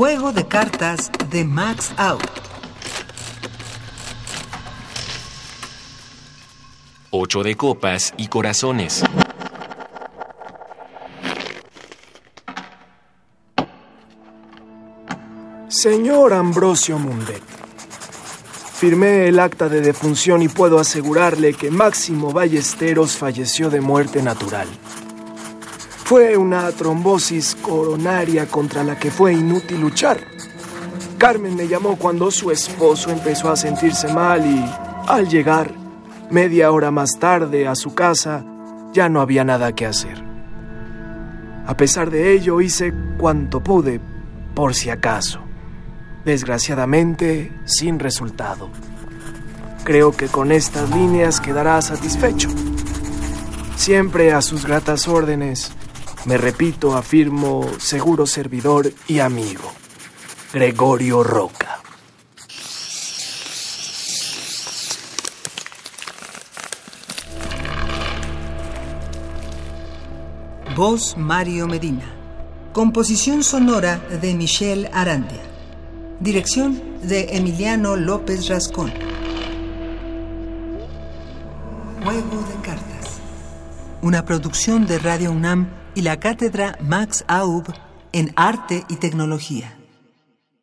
Juego de cartas de Max Out. Ocho de copas y corazones. Señor Ambrosio Mundet, firmé el acta de defunción y puedo asegurarle que Máximo Ballesteros falleció de muerte natural. Fue una trombosis coronaria contra la que fue inútil luchar. Carmen me llamó cuando su esposo empezó a sentirse mal y, al llegar, media hora más tarde, a su casa, ya no había nada que hacer. A pesar de ello, hice cuanto pude, por si acaso. Desgraciadamente, sin resultado. Creo que con estas líneas quedará satisfecho. Siempre a sus gratas órdenes, me repito, afirmo, seguro servidor y amigo, Gregorio Roca. Voz Mario Medina. Composición sonora de Michelle Arandia. Dirección de Emiliano López Rascón. Juego de cartas. Una producción de Radio UNAM y la cátedra Max Aub en Arte y Tecnología.